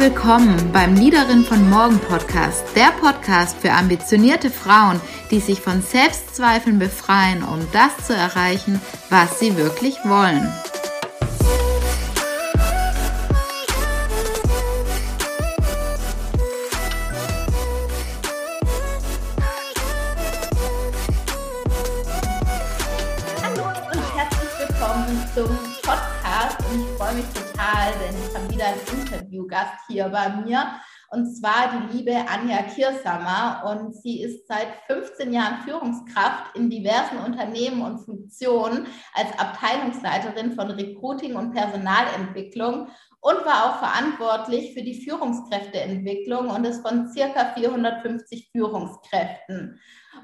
willkommen beim Leaderin von Morgen Podcast, der Podcast für ambitionierte Frauen, die sich von Selbstzweifeln befreien, um das zu erreichen, was sie wirklich wollen. Interviewgast hier bei mir und zwar die liebe Anja Kirsamer und sie ist seit 15 Jahren Führungskraft in diversen Unternehmen und Funktionen als Abteilungsleiterin von Recruiting und Personalentwicklung und war auch verantwortlich für die Führungskräfteentwicklung und ist von circa 450 Führungskräften.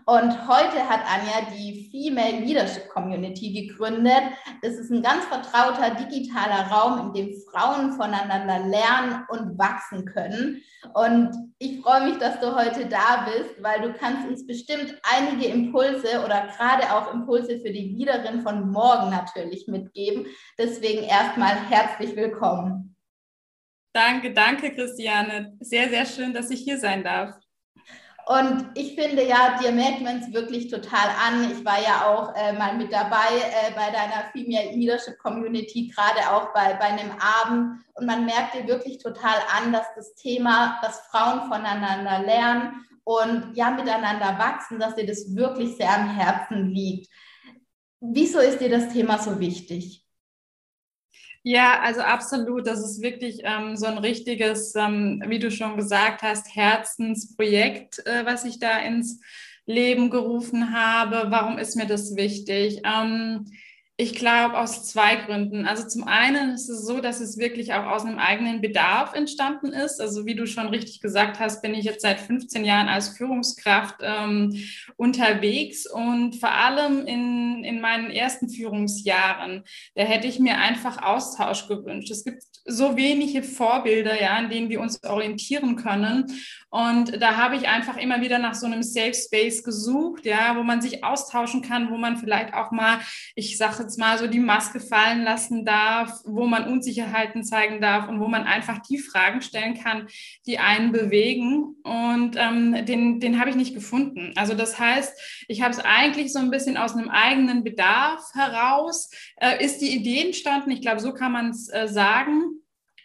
Und heute hat Anja die Female Leadership Community gegründet. Das ist ein ganz vertrauter digitaler Raum, in dem Frauen voneinander lernen und wachsen können. Und ich freue mich, dass du heute da bist, weil du kannst uns bestimmt einige Impulse oder gerade auch Impulse für die Leaderin von morgen natürlich mitgeben. Deswegen erstmal herzlich willkommen. Danke, danke, Christiane. Sehr, sehr schön, dass ich hier sein darf. Und ich finde ja, dir merkt man es wirklich total an. Ich war ja auch äh, mal mit dabei äh, bei deiner Female Leadership Community, gerade auch bei, bei einem Abend. Und man merkt dir wirklich total an, dass das Thema, dass Frauen voneinander lernen und ja miteinander wachsen, dass dir das wirklich sehr am Herzen liegt. Wieso ist dir das Thema so wichtig? Ja, also absolut. Das ist wirklich ähm, so ein richtiges, ähm, wie du schon gesagt hast, Herzensprojekt, äh, was ich da ins Leben gerufen habe. Warum ist mir das wichtig? Ähm, ich glaube aus zwei Gründen. Also zum einen ist es so, dass es wirklich auch aus einem eigenen Bedarf entstanden ist. Also wie du schon richtig gesagt hast, bin ich jetzt seit 15 Jahren als Führungskraft ähm, unterwegs und vor allem in, in meinen ersten Führungsjahren, da hätte ich mir einfach Austausch gewünscht. Es gibt so wenige Vorbilder, ja, an denen wir uns orientieren können. Und da habe ich einfach immer wieder nach so einem Safe Space gesucht, ja, wo man sich austauschen kann, wo man vielleicht auch mal, ich sage jetzt mal so die Maske fallen lassen darf, wo man Unsicherheiten zeigen darf und wo man einfach die Fragen stellen kann, die einen bewegen. Und ähm, den, den habe ich nicht gefunden. Also das heißt, ich habe es eigentlich so ein bisschen aus einem eigenen Bedarf heraus, äh, ist die Idee entstanden. Ich glaube, so kann man es äh, sagen.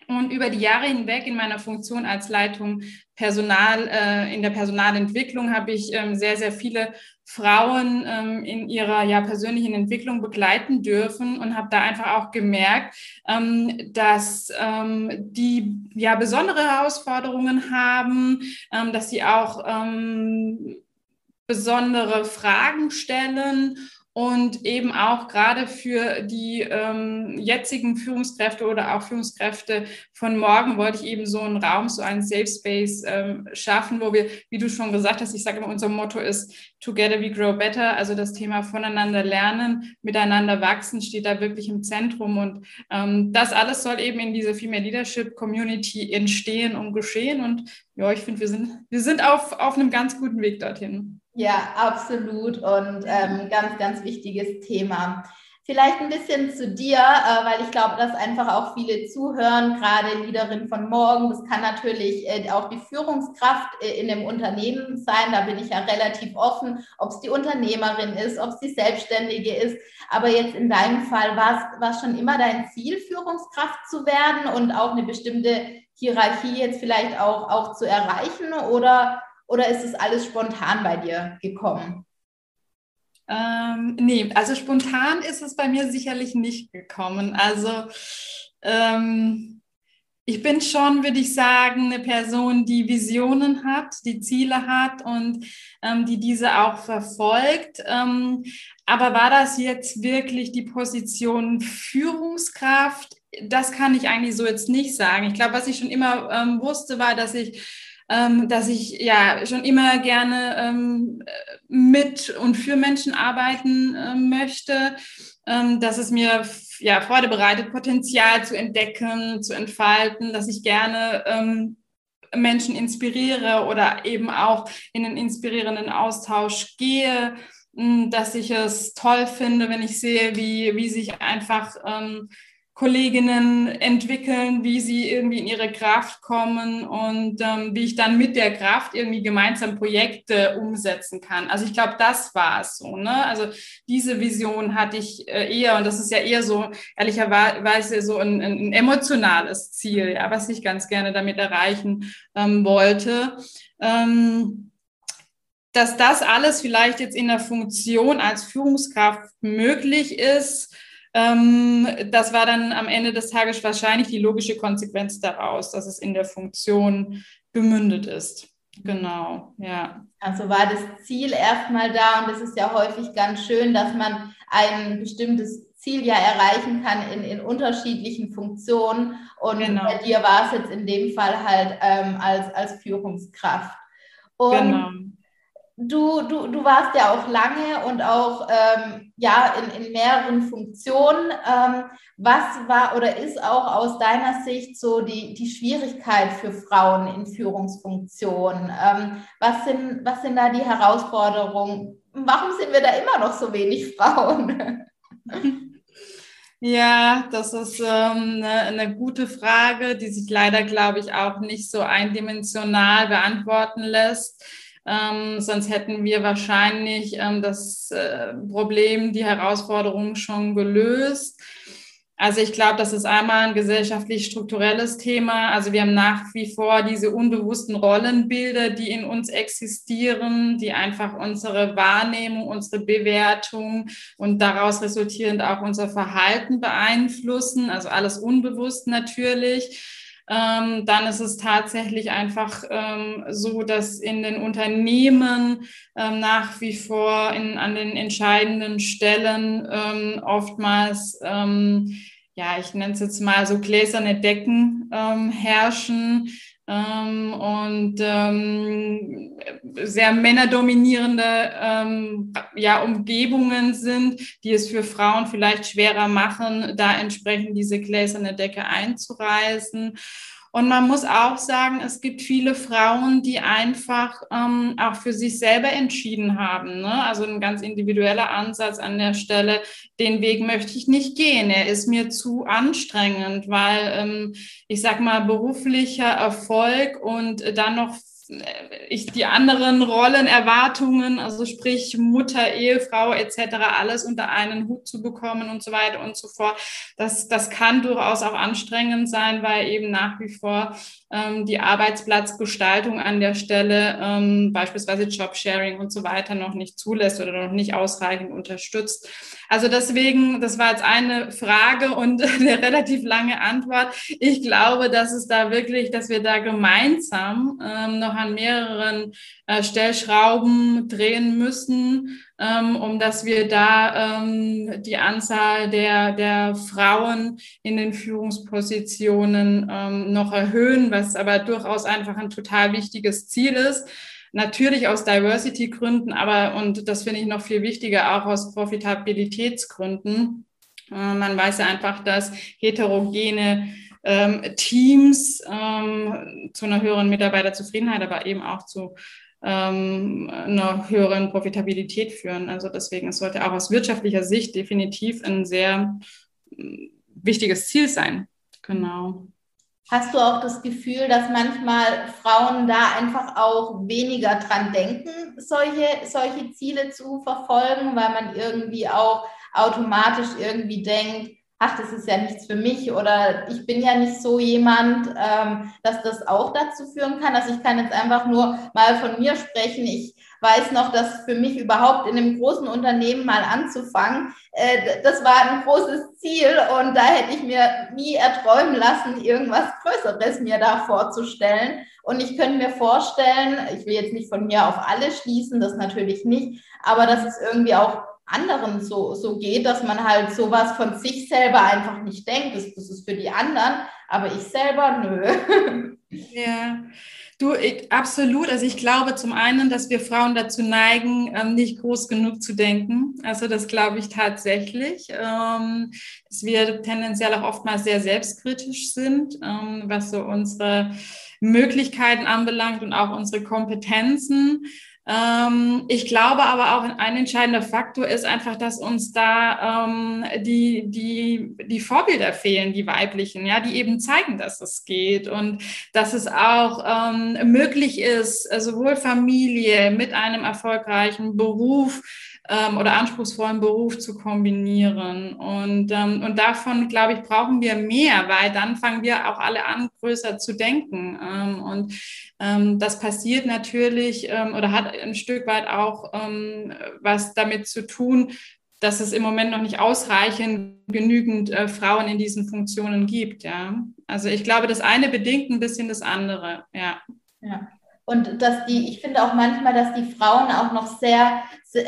Und über die Jahre hinweg in meiner Funktion als Leitung Personal, äh, in der Personalentwicklung habe ich ähm, sehr, sehr viele Frauen ähm, in ihrer ja, persönlichen Entwicklung begleiten dürfen und habe da einfach auch gemerkt, ähm, dass ähm, die ja besondere Herausforderungen haben, ähm, dass sie auch ähm, besondere Fragen stellen und eben auch gerade für die ähm, jetzigen Führungskräfte oder auch Führungskräfte von morgen wollte ich eben so einen Raum, so einen Safe Space ähm, schaffen, wo wir, wie du schon gesagt hast, ich sage immer, unser Motto ist Together we grow better, also das Thema voneinander lernen, miteinander wachsen steht da wirklich im Zentrum. Und ähm, das alles soll eben in dieser Female Leadership Community entstehen und geschehen. Und ja, ich finde, wir sind, wir sind auf, auf einem ganz guten Weg dorthin. Ja, absolut und ähm, ganz, ganz wichtiges Thema. Vielleicht ein bisschen zu dir, äh, weil ich glaube, dass einfach auch viele zuhören, gerade Leaderin von morgen. Das kann natürlich äh, auch die Führungskraft äh, in dem Unternehmen sein. Da bin ich ja relativ offen, ob es die Unternehmerin ist, ob es die Selbstständige ist. Aber jetzt in deinem Fall war es schon immer dein Ziel, Führungskraft zu werden und auch eine bestimmte Hierarchie jetzt vielleicht auch, auch zu erreichen? Oder oder ist es alles spontan bei dir gekommen? Ähm, nee, also spontan ist es bei mir sicherlich nicht gekommen. Also ähm, ich bin schon, würde ich sagen, eine Person, die Visionen hat, die Ziele hat und ähm, die diese auch verfolgt. Ähm, aber war das jetzt wirklich die Position Führungskraft? Das kann ich eigentlich so jetzt nicht sagen. Ich glaube, was ich schon immer ähm, wusste, war, dass ich ähm, dass ich ja schon immer gerne ähm, mit und für Menschen arbeiten äh, möchte, ähm, dass es mir ja Freude bereitet, Potenzial zu entdecken, zu entfalten, dass ich gerne ähm, Menschen inspiriere oder eben auch in einen inspirierenden Austausch gehe, dass ich es toll finde, wenn ich sehe, wie, wie sich einfach ähm, Kolleginnen entwickeln, wie sie irgendwie in ihre Kraft kommen und ähm, wie ich dann mit der Kraft irgendwie gemeinsam Projekte umsetzen kann. Also ich glaube, das war es so. Ne? Also diese Vision hatte ich äh, eher und das ist ja eher so ehrlicherweise so ein, ein emotionales Ziel, ja, was ich ganz gerne damit erreichen ähm, wollte. Ähm, dass das alles vielleicht jetzt in der Funktion als Führungskraft möglich ist, das war dann am Ende des Tages wahrscheinlich die logische Konsequenz daraus, dass es in der Funktion gemündet ist. Genau, ja. Also war das Ziel erstmal da und es ist ja häufig ganz schön, dass man ein bestimmtes Ziel ja erreichen kann in, in unterschiedlichen Funktionen. Und genau. bei dir war es jetzt in dem Fall halt ähm, als, als Führungskraft. Und genau du, du, du warst ja auch lange und auch ähm, ja, in, in mehreren Funktionen. Ähm, was war oder ist auch aus deiner Sicht so die, die Schwierigkeit für Frauen in Führungsfunktionen? Ähm, was, sind, was sind da die Herausforderungen? Warum sind wir da immer noch so wenig Frauen? Ja, das ist ähm, eine, eine gute Frage, die sich leider, glaube ich, auch nicht so eindimensional beantworten lässt. Ähm, sonst hätten wir wahrscheinlich ähm, das äh, Problem, die Herausforderung schon gelöst. Also ich glaube, das ist einmal ein gesellschaftlich strukturelles Thema. Also wir haben nach wie vor diese unbewussten Rollenbilder, die in uns existieren, die einfach unsere Wahrnehmung, unsere Bewertung und daraus resultierend auch unser Verhalten beeinflussen. Also alles unbewusst natürlich ähm, dann ist es tatsächlich einfach ähm, so, dass in den Unternehmen ähm, nach wie vor in, an den entscheidenden Stellen ähm, oftmals, ähm, ja, ich nenne es jetzt mal so gläserne Decken ähm, herrschen. und sehr männerdominierende ja, Umgebungen sind, die es für Frauen vielleicht schwerer machen, da entsprechend diese gläserne Decke einzureißen. Und man muss auch sagen, es gibt viele Frauen, die einfach ähm, auch für sich selber entschieden haben. Ne? Also ein ganz individueller Ansatz an der Stelle. Den Weg möchte ich nicht gehen. Er ist mir zu anstrengend, weil ähm, ich sag mal beruflicher Erfolg und dann noch ich die anderen Rollen, Erwartungen, also sprich Mutter, Ehefrau etc., alles unter einen Hut zu bekommen und so weiter und so fort. Das, das kann durchaus auch anstrengend sein, weil eben nach wie vor die Arbeitsplatzgestaltung an der Stelle, ähm, beispielsweise Jobsharing und so weiter, noch nicht zulässt oder noch nicht ausreichend unterstützt. Also deswegen, das war jetzt eine Frage und eine relativ lange Antwort. Ich glaube, dass es da wirklich, dass wir da gemeinsam ähm, noch an mehreren äh, Stellschrauben drehen müssen, ähm, um dass wir da ähm, die Anzahl der, der Frauen in den Führungspositionen ähm, noch erhöhen, was aber durchaus einfach ein total wichtiges Ziel ist. Natürlich aus Diversity-Gründen, aber, und das finde ich noch viel wichtiger, auch aus Profitabilitätsgründen. Äh, man weiß ja einfach, dass heterogene ähm, Teams ähm, zu einer höheren Mitarbeiterzufriedenheit, aber eben auch zu ähm, einer höheren Profitabilität führen. Also deswegen, es sollte auch aus wirtschaftlicher Sicht definitiv ein sehr äh, wichtiges Ziel sein. Genau. Hast du auch das Gefühl, dass manchmal Frauen da einfach auch weniger dran denken, solche, solche Ziele zu verfolgen, weil man irgendwie auch automatisch irgendwie denkt, ach, das ist ja nichts für mich oder ich bin ja nicht so jemand, ähm, dass das auch dazu führen kann. Also ich kann jetzt einfach nur mal von mir sprechen. Ich weiß noch, dass für mich überhaupt in einem großen Unternehmen mal anzufangen, äh, das war ein großes Ziel und da hätte ich mir nie erträumen lassen, irgendwas Größeres mir da vorzustellen. Und ich könnte mir vorstellen, ich will jetzt nicht von mir auf alle schließen, das natürlich nicht, aber dass es irgendwie auch anderen so, so geht, dass man halt sowas von sich selber einfach nicht denkt. Das, das ist für die anderen, aber ich selber nö. Ja. Du, ich, absolut. Also ich glaube zum einen, dass wir Frauen dazu neigen, ähm, nicht groß genug zu denken. Also das glaube ich tatsächlich, ähm, dass wir tendenziell auch oftmals sehr selbstkritisch sind, ähm, was so unsere Möglichkeiten anbelangt und auch unsere Kompetenzen. Ähm, ich glaube aber auch ein entscheidender Faktor ist einfach, dass uns da ähm, die, die, die Vorbilder fehlen, die weiblichen, ja, die eben zeigen, dass es geht und dass es auch ähm, möglich ist, sowohl Familie mit einem erfolgreichen Beruf ähm, oder anspruchsvollen Beruf zu kombinieren. Und, ähm, und davon, glaube ich, brauchen wir mehr, weil dann fangen wir auch alle an, größer zu denken. Ähm, und ähm, das passiert natürlich ähm, oder hat ein Stück weit auch ähm, was damit zu tun, dass es im Moment noch nicht ausreichend genügend äh, Frauen in diesen Funktionen gibt. Ja, also ich glaube, das eine bedingt ein bisschen das andere. Ja. Ja. Und dass die, ich finde auch manchmal, dass die Frauen auch noch sehr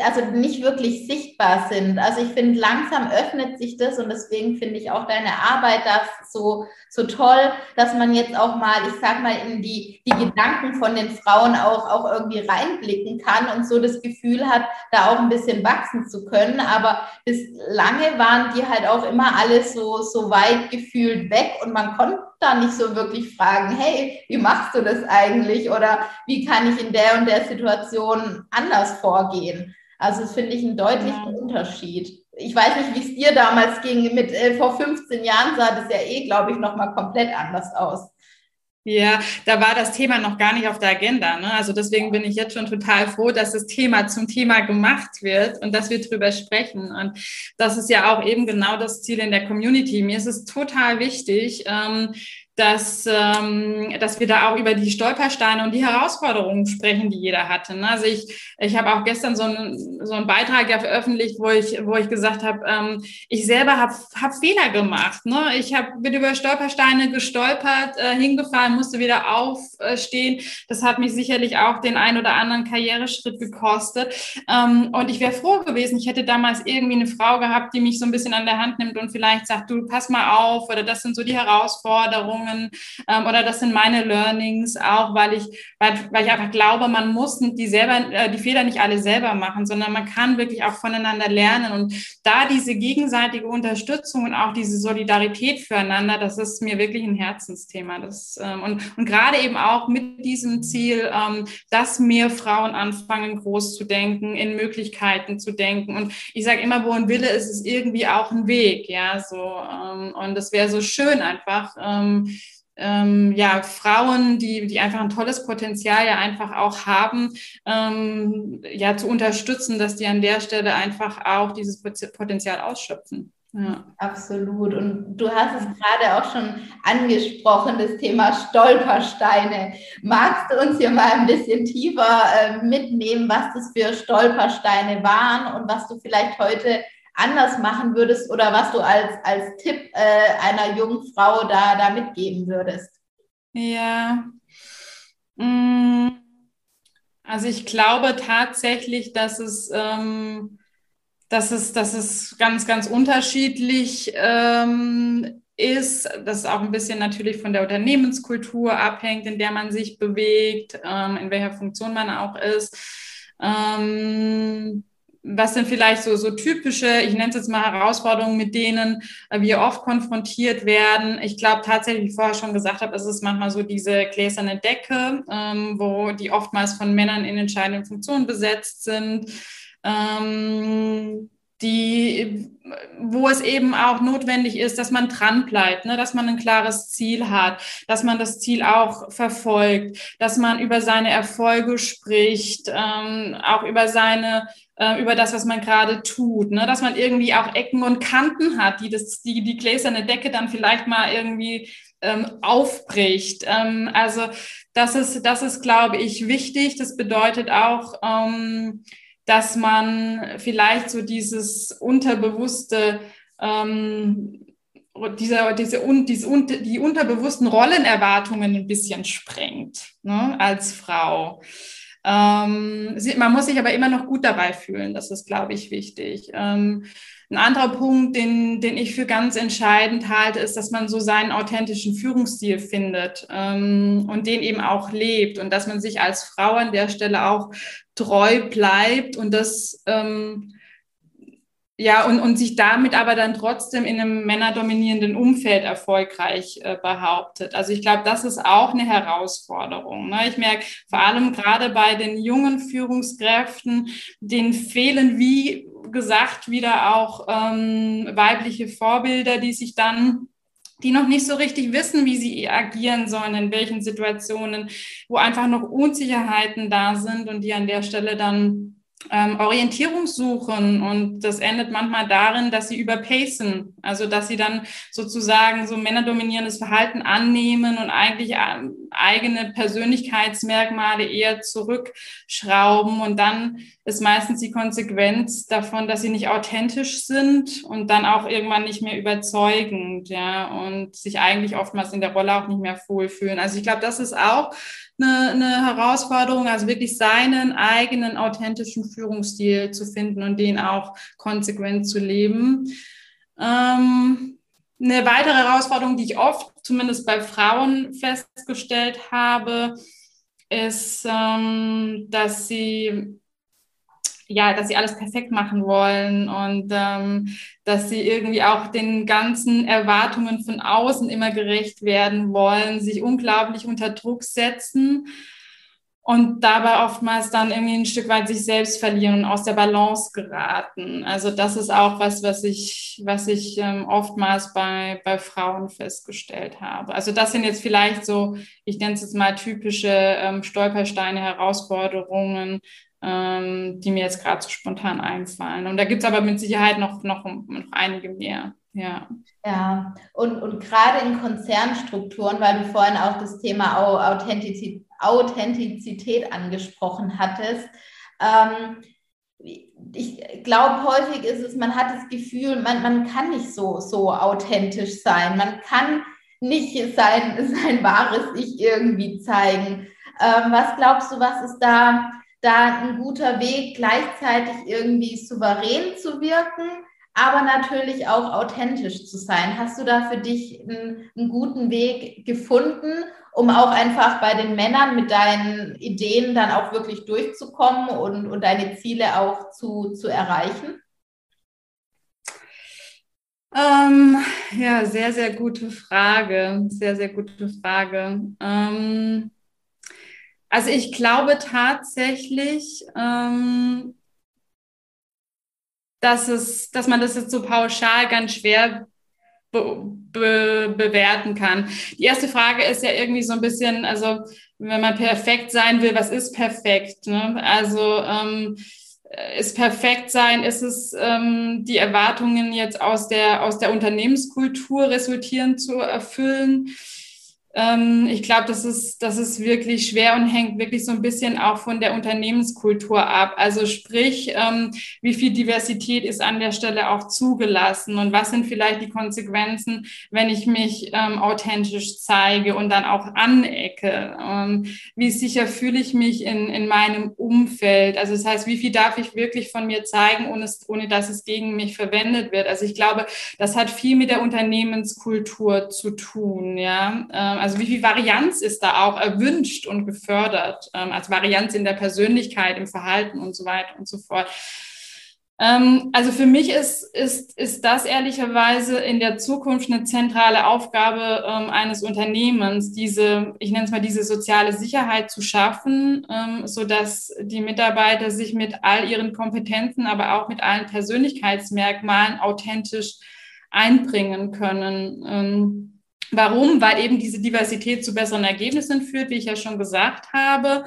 also nicht wirklich sichtbar sind. Also ich finde, langsam öffnet sich das und deswegen finde ich auch deine Arbeit da so, so toll, dass man jetzt auch mal, ich sag mal, in die, die Gedanken von den Frauen auch, auch irgendwie reinblicken kann und so das Gefühl hat, da auch ein bisschen wachsen zu können. Aber bislange waren die halt auch immer alles so, so weit gefühlt weg und man konnte da nicht so wirklich fragen, hey, wie machst du das eigentlich? Oder wie kann ich in der und der Situation anders vorgehen? Also das finde ich einen deutlichen ja. Unterschied. Ich weiß nicht, wie es dir damals ging. Mit äh, vor 15 Jahren sah das ja eh, glaube ich, nochmal komplett anders aus. Ja, da war das Thema noch gar nicht auf der Agenda. Ne? Also deswegen bin ich jetzt schon total froh, dass das Thema zum Thema gemacht wird und dass wir drüber sprechen. Und das ist ja auch eben genau das Ziel in der Community. Mir ist es total wichtig, ähm, dass, ähm, dass wir da auch über die Stolpersteine und die Herausforderungen sprechen, die jeder hatte. Ne? Also ich, ich habe auch gestern so einen, so einen Beitrag ja veröffentlicht, wo ich, wo ich gesagt habe, ähm, ich selber habe hab Fehler gemacht. Ne? Ich hab, bin über Stolpersteine gestolpert, äh, hingefallen, musste wieder aufstehen. Das hat mich sicherlich auch den ein oder anderen Karriereschritt gekostet. Ähm, und ich wäre froh gewesen, ich hätte damals irgendwie eine Frau gehabt, die mich so ein bisschen an der Hand nimmt und vielleicht sagt, du pass mal auf oder das sind so die Herausforderungen Erfahrungen ähm, oder das sind meine Learnings auch, weil ich, weil, weil ich einfach glaube, man muss die selber, äh, die Fehler nicht alle selber machen, sondern man kann wirklich auch voneinander lernen und da diese gegenseitige Unterstützung und auch diese Solidarität füreinander, das ist mir wirklich ein Herzensthema. Das, ähm, und, und gerade eben auch mit diesem Ziel, ähm, dass mehr Frauen anfangen, groß zu denken, in Möglichkeiten zu denken. Und ich sage immer, wo ein Wille ist, ist irgendwie auch ein Weg. Ja, so. Ähm, und das wäre so schön einfach, ähm, ähm, ja, Frauen, die, die einfach ein tolles Potenzial ja einfach auch haben, ähm, ja, zu unterstützen, dass die an der Stelle einfach auch dieses Potenzial ausschöpfen. Ja. Absolut. Und du hast es gerade auch schon angesprochen, das Thema Stolpersteine. Magst du uns hier mal ein bisschen tiefer äh, mitnehmen, was das für Stolpersteine waren und was du vielleicht heute anders machen würdest oder was du als, als Tipp äh, einer jungen Frau da, da mitgeben würdest? Ja. Mm. Also ich glaube tatsächlich, dass es, ähm, dass es, dass es ganz, ganz unterschiedlich ähm, ist, dass es auch ein bisschen natürlich von der Unternehmenskultur abhängt, in der man sich bewegt, ähm, in welcher Funktion man auch ist. Ähm, was sind vielleicht so, so typische, ich nenne es jetzt mal Herausforderungen, mit denen wir oft konfrontiert werden? Ich glaube tatsächlich, wie ich vorher schon gesagt habe, ist es manchmal so diese gläserne Decke, ähm, wo die oftmals von Männern in entscheidenden Funktionen besetzt sind. Ähm, die, wo es eben auch notwendig ist, dass man dran bleibt, ne, dass man ein klares Ziel hat, dass man das Ziel auch verfolgt, dass man über seine Erfolge spricht, ähm, auch über seine äh, über das, was man gerade tut, ne? dass man irgendwie auch Ecken und Kanten hat, die das, die, die gläserne Decke dann vielleicht mal irgendwie ähm, aufbricht. Ähm, also das ist, das ist, glaube ich, wichtig. Das bedeutet auch, ähm, dass man vielleicht so dieses unterbewusste ähm, diese, diese, diese, die unterbewussten Rollenerwartungen ein bisschen sprengt ne, als Frau. Ähm, man muss sich aber immer noch gut dabei fühlen. Das ist, glaube ich, wichtig. Ähm, ein anderer Punkt, den, den ich für ganz entscheidend halte, ist, dass man so seinen authentischen Führungsstil findet ähm, und den eben auch lebt und dass man sich als Frau an der Stelle auch treu bleibt und das ähm, ja, und, und sich damit aber dann trotzdem in einem männerdominierenden Umfeld erfolgreich äh, behauptet. Also ich glaube, das ist auch eine Herausforderung. Ne? Ich merke vor allem gerade bei den jungen Führungskräften, denen fehlen, wie gesagt, wieder auch ähm, weibliche Vorbilder, die sich dann die noch nicht so richtig wissen, wie sie agieren sollen, in welchen Situationen, wo einfach noch Unsicherheiten da sind und die an der Stelle dann ähm, Orientierung suchen und das endet manchmal darin, dass sie überpacen, also dass sie dann sozusagen so männerdominierendes Verhalten annehmen und eigentlich ähm, eigene Persönlichkeitsmerkmale eher zurückschrauben und dann ist meistens die Konsequenz davon, dass sie nicht authentisch sind und dann auch irgendwann nicht mehr überzeugend, ja, und sich eigentlich oftmals in der Rolle auch nicht mehr wohlfühlen. Also ich glaube, das ist auch eine, eine Herausforderung, also wirklich seinen eigenen authentischen Führungsstil zu finden und den auch konsequent zu leben. Ähm, eine weitere Herausforderung, die ich oft, zumindest bei Frauen, festgestellt habe, ist, ähm, dass sie ja, dass sie alles perfekt machen wollen und ähm, dass sie irgendwie auch den ganzen Erwartungen von außen immer gerecht werden wollen, sich unglaublich unter Druck setzen und dabei oftmals dann irgendwie ein Stück weit sich selbst verlieren und aus der Balance geraten. Also das ist auch was, was ich, was ich ähm, oftmals bei, bei Frauen festgestellt habe. Also das sind jetzt vielleicht so, ich nenne es jetzt mal typische ähm, Stolpersteine, Herausforderungen, ähm, die mir jetzt gerade so spontan einfallen. Und da gibt es aber mit Sicherheit noch, noch, noch einige mehr. Ja. Ja, und, und gerade in Konzernstrukturen, weil du vorhin auch das Thema Authentizität, Authentizität angesprochen hattest, ähm, ich glaube, häufig ist es, man hat das Gefühl, man, man kann nicht so, so authentisch sein. Man kann nicht sein, sein wahres Ich irgendwie zeigen. Ähm, was glaubst du, was ist da da ein guter Weg, gleichzeitig irgendwie souverän zu wirken, aber natürlich auch authentisch zu sein. Hast du da für dich einen, einen, guten Weg gefunden, um auch einfach bei den Männern mit deinen Ideen dann auch wirklich durchzukommen und, und deine Ziele auch zu, zu erreichen? Ähm, ja, sehr, sehr gute Frage. Sehr, sehr gute Frage. Ähm, also ich glaube tatsächlich, ähm, dass, es, dass man das jetzt so pauschal ganz schwer be be bewerten kann. Die erste Frage ist ja irgendwie so ein bisschen, also wenn man perfekt sein will, was ist perfekt? Ne? Also ähm, ist perfekt sein, ist es ähm, die Erwartungen jetzt aus der, aus der Unternehmenskultur resultieren zu erfüllen? Ähm, ich glaube, das ist, das ist wirklich schwer und hängt wirklich so ein bisschen auch von der Unternehmenskultur ab. Also sprich, ähm, wie viel Diversität ist an der Stelle auch zugelassen und was sind vielleicht die Konsequenzen, wenn ich mich ähm, authentisch zeige und dann auch anecke? Ähm, wie sicher fühle ich mich in, in meinem Umfeld? Also das heißt, wie viel darf ich wirklich von mir zeigen, ohne, ohne dass es gegen mich verwendet wird? Also ich glaube, das hat viel mit der Unternehmenskultur zu tun, ja ähm, also wie viel Varianz ist da auch erwünscht und gefördert, ähm, als Varianz in der Persönlichkeit, im Verhalten und so weiter und so fort. Ähm, also für mich ist, ist, ist das ehrlicherweise in der Zukunft eine zentrale Aufgabe ähm, eines Unternehmens, diese, ich nenne es mal diese soziale Sicherheit zu schaffen, ähm, so dass die Mitarbeiter sich mit all ihren Kompetenzen, aber auch mit allen Persönlichkeitsmerkmalen authentisch einbringen können. Warum? Weil eben diese Diversität zu besseren Ergebnissen führt, wie ich ja schon gesagt habe.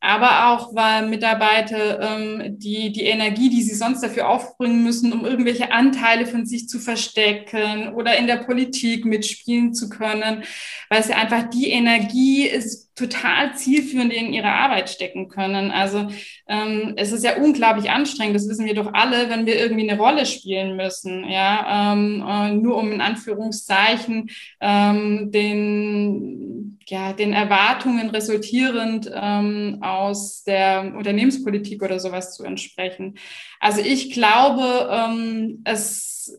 Aber auch, weil Mitarbeiter ähm, die, die Energie, die sie sonst dafür aufbringen müssen, um irgendwelche Anteile von sich zu verstecken oder in der Politik mitspielen zu können, weil es ja einfach die Energie ist, total zielführend in ihre Arbeit stecken können. Also ähm, es ist ja unglaublich anstrengend, das wissen wir doch alle, wenn wir irgendwie eine Rolle spielen müssen, ja, ähm, äh, nur um in Anführungszeichen ähm, den, ja, den Erwartungen resultierend ähm, aus der Unternehmenspolitik oder sowas zu entsprechen. Also ich glaube, ähm, es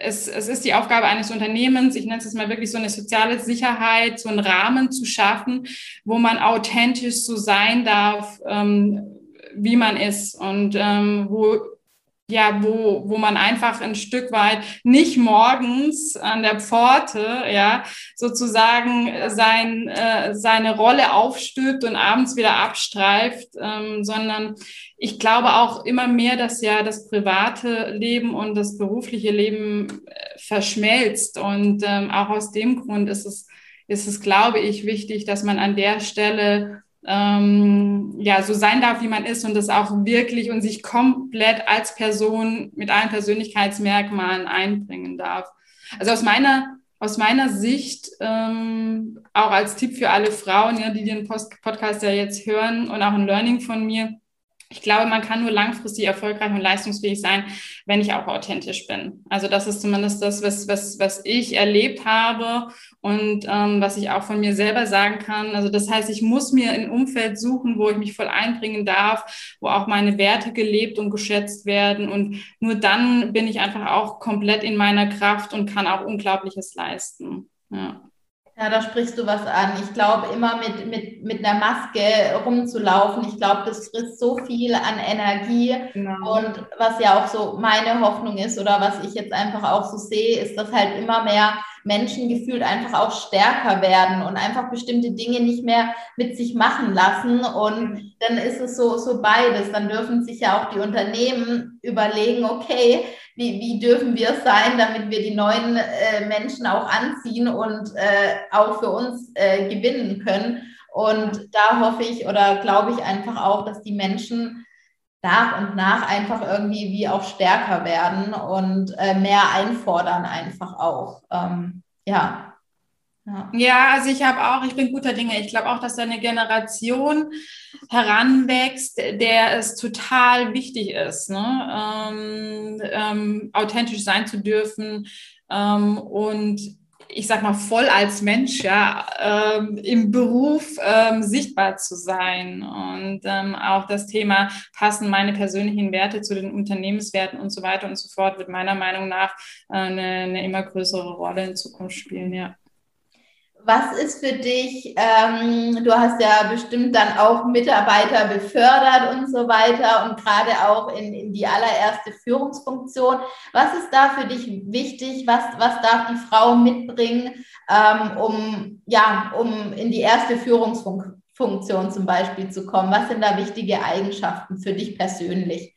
es, es ist die Aufgabe eines Unternehmens, ich nenne es mal wirklich so eine soziale Sicherheit, so einen Rahmen zu schaffen, wo man authentisch so sein darf, ähm, wie man ist und ähm, wo ja, wo, wo man einfach ein Stück weit nicht morgens an der Pforte, ja, sozusagen sein, äh, seine Rolle aufstülpt und abends wieder abstreift, ähm, sondern ich glaube auch immer mehr, dass ja das private Leben und das berufliche Leben äh, verschmelzt. Und ähm, auch aus dem Grund ist es, ist es, glaube ich, wichtig, dass man an der Stelle ähm, ja, so sein darf, wie man ist und das auch wirklich und sich komplett als Person mit allen Persönlichkeitsmerkmalen einbringen darf. Also aus meiner, aus meiner Sicht, ähm, auch als Tipp für alle Frauen, ja, die den Post Podcast ja jetzt hören und auch ein Learning von mir, ich glaube, man kann nur langfristig erfolgreich und leistungsfähig sein, wenn ich auch authentisch bin. Also das ist zumindest das, was, was, was ich erlebt habe und ähm, was ich auch von mir selber sagen kann. Also das heißt, ich muss mir ein Umfeld suchen, wo ich mich voll einbringen darf, wo auch meine Werte gelebt und geschätzt werden. Und nur dann bin ich einfach auch komplett in meiner Kraft und kann auch Unglaubliches leisten. Ja. Ja, da sprichst du was an. Ich glaube, immer mit, mit, mit einer Maske rumzulaufen, ich glaube, das frisst so viel an Energie. Genau. Und was ja auch so meine Hoffnung ist oder was ich jetzt einfach auch so sehe, ist, dass halt immer mehr Menschen gefühlt einfach auch stärker werden und einfach bestimmte Dinge nicht mehr mit sich machen lassen. Und dann ist es so, so beides. Dann dürfen sich ja auch die Unternehmen überlegen, okay, wie, wie dürfen wir sein, damit wir die neuen äh, Menschen auch anziehen und äh, auch für uns äh, gewinnen können. Und da hoffe ich oder glaube ich einfach auch, dass die Menschen nach und nach einfach irgendwie wie auch stärker werden und äh, mehr einfordern einfach auch. Ähm, ja. ja. Ja, also ich habe auch, ich bin guter Dinge. Ich glaube auch, dass da eine Generation heranwächst, der es total wichtig ist, ne? ähm, ähm, authentisch sein zu dürfen ähm, und ich sag mal, voll als Mensch ja, ähm, im Beruf ähm, sichtbar zu sein. Und ähm, auch das Thema, passen meine persönlichen Werte zu den Unternehmenswerten und so weiter und so fort, wird meiner Meinung nach äh, eine, eine immer größere Rolle in Zukunft spielen, ja. Was ist für dich, ähm, du hast ja bestimmt dann auch Mitarbeiter befördert und so weiter und gerade auch in, in die allererste Führungsfunktion. Was ist da für dich wichtig? Was, was darf die Frau mitbringen, ähm, um, ja, um in die erste Führungsfunktion zum Beispiel zu kommen? Was sind da wichtige Eigenschaften für dich persönlich?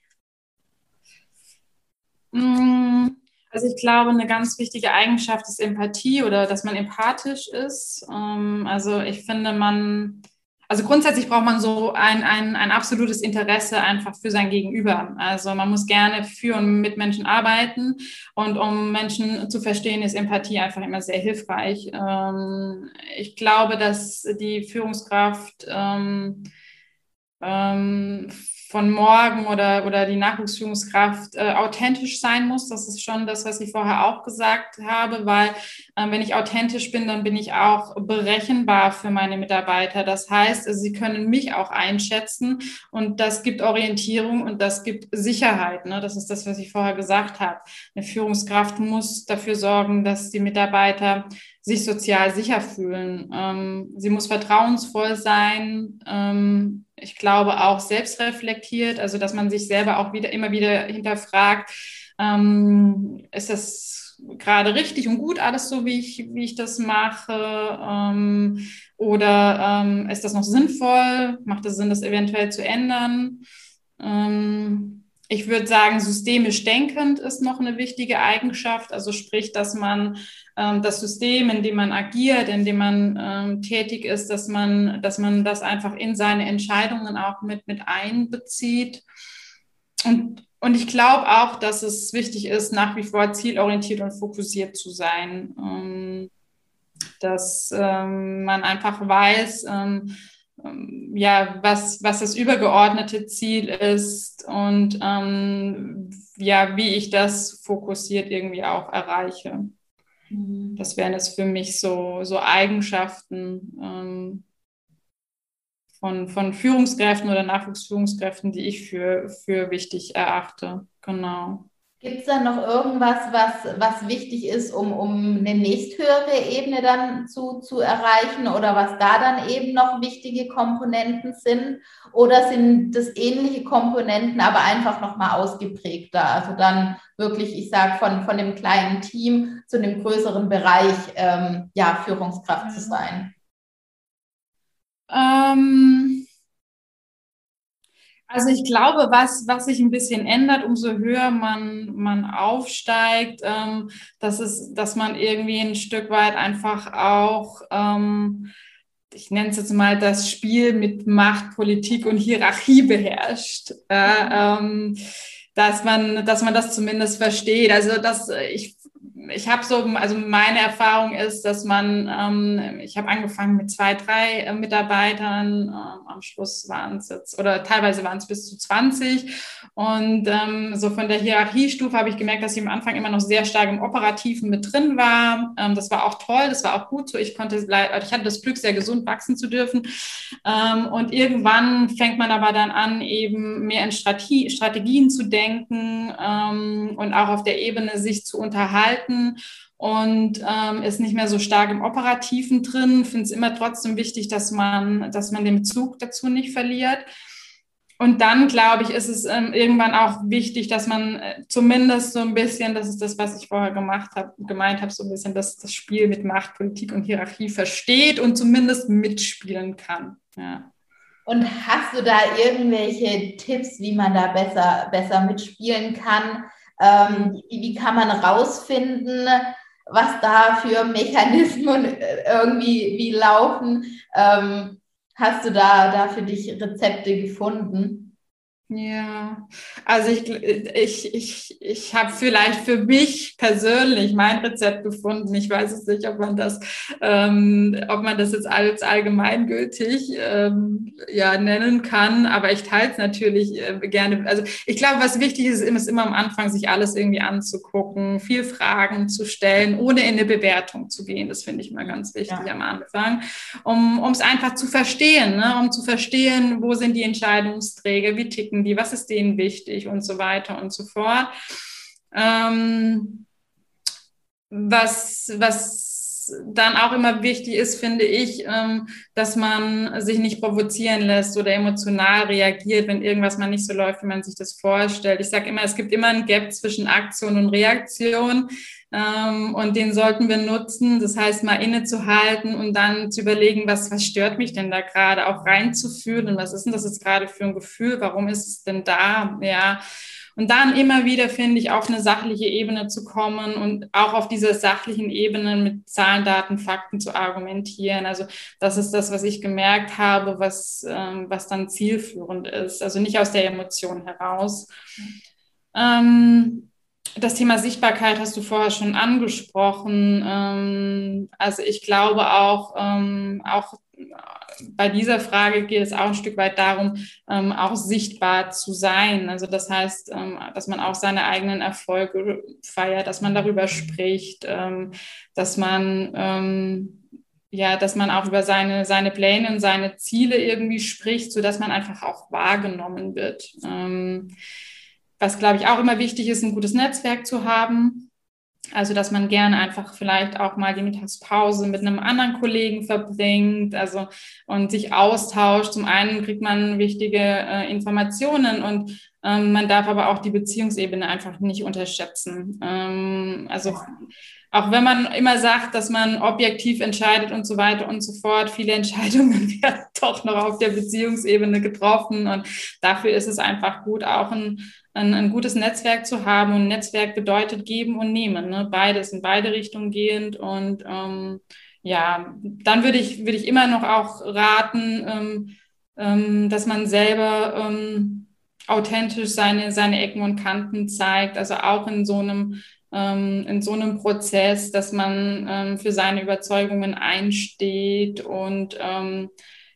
Mmh also ich glaube, eine ganz wichtige Eigenschaft ist Empathie oder dass man empathisch ist. Ähm, also ich finde, man, also grundsätzlich braucht man so ein, ein, ein absolutes Interesse einfach für sein Gegenüber. Also man muss gerne für und mit Menschen arbeiten und um Menschen zu verstehen, ist Empathie einfach immer sehr hilfreich. Ähm, ich glaube, dass die Führungskraft ähm, von morgen oder, oder die Nachwuchsführungskraft äh, authentisch sein muss. Das ist schon das, was ich vorher auch gesagt habe, weil wenn ich authentisch bin, dann bin ich auch berechenbar für meine Mitarbeiter. Das heißt, also sie können mich auch einschätzen und das gibt Orientierung und das gibt Sicherheit. Ne? Das ist das, was ich vorher gesagt habe. Eine Führungskraft muss dafür sorgen, dass die Mitarbeiter sich sozial sicher fühlen. Ähm, sie muss vertrauensvoll sein. Ähm, ich glaube auch selbstreflektiert, also dass man sich selber auch wieder immer wieder hinterfragt, ähm, ist das gerade richtig und gut alles so, wie ich, wie ich das mache? Ähm, oder ähm, ist das noch sinnvoll? Macht es Sinn, das eventuell zu ändern? Ähm, ich würde sagen, systemisch denkend ist noch eine wichtige Eigenschaft. Also sprich, dass man ähm, das System, in dem man agiert, in dem man ähm, tätig ist, dass man, dass man das einfach in seine Entscheidungen auch mit, mit einbezieht. Und, und ich glaube auch, dass es wichtig ist, nach wie vor zielorientiert und fokussiert zu sein. Ähm, dass ähm, man einfach weiß, ähm, ähm, ja, was, was das übergeordnete Ziel ist und ähm, ja, wie ich das fokussiert irgendwie auch erreiche. Mhm. Das wären es für mich so, so Eigenschaften ähm, von, von Führungskräften oder Nachwuchsführungskräften, die ich für, für wichtig erachte. Genau. Gibt es da noch irgendwas, was, was wichtig ist, um, um eine nächsthöhere Ebene dann zu, zu erreichen oder was da dann eben noch wichtige Komponenten sind? Oder sind das ähnliche Komponenten, aber einfach nochmal ausgeprägter? Also dann wirklich, ich sage, von, von dem kleinen Team zu einem größeren Bereich ähm, ja, Führungskraft zu sein? Ähm also ich glaube, was, was sich ein bisschen ändert, umso höher man, man aufsteigt, ähm, das ist, dass man irgendwie ein Stück weit einfach auch, ähm, ich nenne es jetzt mal, das Spiel mit Macht, Politik und Hierarchie beherrscht. Äh, ähm, dass man, dass man das zumindest versteht. Also dass ich ich habe so, also meine Erfahrung ist, dass man, ähm, ich habe angefangen mit zwei, drei äh, Mitarbeitern, ähm, am Schluss waren es jetzt, oder teilweise waren es bis zu 20. Und ähm, so von der Hierarchiestufe habe ich gemerkt, dass ich am Anfang immer noch sehr stark im Operativen mit drin war. Ähm, das war auch toll, das war auch gut so. Ich konnte, ich hatte das Glück, sehr gesund wachsen zu dürfen. Ähm, und irgendwann fängt man aber dann an, eben mehr in Strategie, Strategien zu denken ähm, und auch auf der Ebene sich zu unterhalten und ähm, ist nicht mehr so stark im Operativen drin. Finde es immer trotzdem wichtig, dass man, dass man den Bezug dazu nicht verliert. Und dann, glaube ich, ist es ähm, irgendwann auch wichtig, dass man äh, zumindest so ein bisschen, das ist das, was ich vorher gemacht habe, gemeint habe, so ein bisschen dass das Spiel mit Macht, Politik und Hierarchie versteht und zumindest mitspielen kann. Ja. Und hast du da irgendwelche Tipps, wie man da besser, besser mitspielen kann? Ähm, wie, kann man rausfinden, was da für Mechanismen irgendwie wie laufen? Ähm, hast du da, da für dich Rezepte gefunden? Ja, also ich, ich, ich, ich habe vielleicht für mich persönlich mein Rezept gefunden. Ich weiß es nicht, ob man das, ähm, ob man das jetzt als allgemeingültig ähm, ja, nennen kann, aber ich teile es natürlich äh, gerne. Also ich glaube, was wichtig ist, ist immer am Anfang, sich alles irgendwie anzugucken, viel Fragen zu stellen, ohne in eine Bewertung zu gehen. Das finde ich mal ganz wichtig ja. am Anfang, um es einfach zu verstehen, ne? um zu verstehen, wo sind die Entscheidungsträger, wie ticken denken die, was ist denen wichtig und so weiter und so fort. Ähm, was, was dann auch immer wichtig ist, finde ich, ähm, dass man sich nicht provozieren lässt oder emotional reagiert, wenn irgendwas mal nicht so läuft, wie man sich das vorstellt. Ich sage immer, es gibt immer ein Gap zwischen Aktion und Reaktion. Ähm, und den sollten wir nutzen. Das heißt, mal innezuhalten und dann zu überlegen, was, was stört mich denn da gerade, auch reinzufühlen und was ist denn das jetzt gerade für ein Gefühl? Warum ist es denn da? Ja. Und dann immer wieder, finde ich, auf eine sachliche Ebene zu kommen und auch auf dieser sachlichen Ebene mit Zahlen, Daten, Fakten zu argumentieren. Also das ist das, was ich gemerkt habe, was, ähm, was dann zielführend ist. Also nicht aus der Emotion heraus. Ähm, das Thema Sichtbarkeit hast du vorher schon angesprochen. Ähm, also ich glaube auch, ähm, auch bei dieser Frage geht es auch ein Stück weit darum, ähm, auch sichtbar zu sein. Also das heißt, dass man auch seine eigenen Erfolge feiert, dass man darüber spricht, dass man ja, dass man auch über seine, seine Pläne und seine Ziele irgendwie spricht, so dass man einfach auch wahrgenommen wird. Was, glaube ich, auch immer wichtig ist, ein gutes Netzwerk zu haben also, dass man gerne einfach vielleicht auch mal die Mittagspause mit einem anderen Kollegen verbringt, also und sich austauscht. Zum einen kriegt man wichtige äh, Informationen und ähm, man darf aber auch die Beziehungsebene einfach nicht unterschätzen. Ähm, also auch wenn man immer sagt, dass man objektiv entscheidet und so weiter und so fort, viele Entscheidungen werden doch noch auf der Beziehungsebene getroffen und dafür ist es einfach gut, auch ein ein, ein gutes Netzwerk zu haben. Und Netzwerk bedeutet geben und nehmen, ne? beides in beide Richtungen gehend. Und ähm, ja, dann würde ich, würde ich immer noch auch raten, ähm, ähm, dass man selber ähm, authentisch seine, seine Ecken und Kanten zeigt, also auch in so einem ähm, in so einem Prozess, dass man ähm, für seine Überzeugungen einsteht und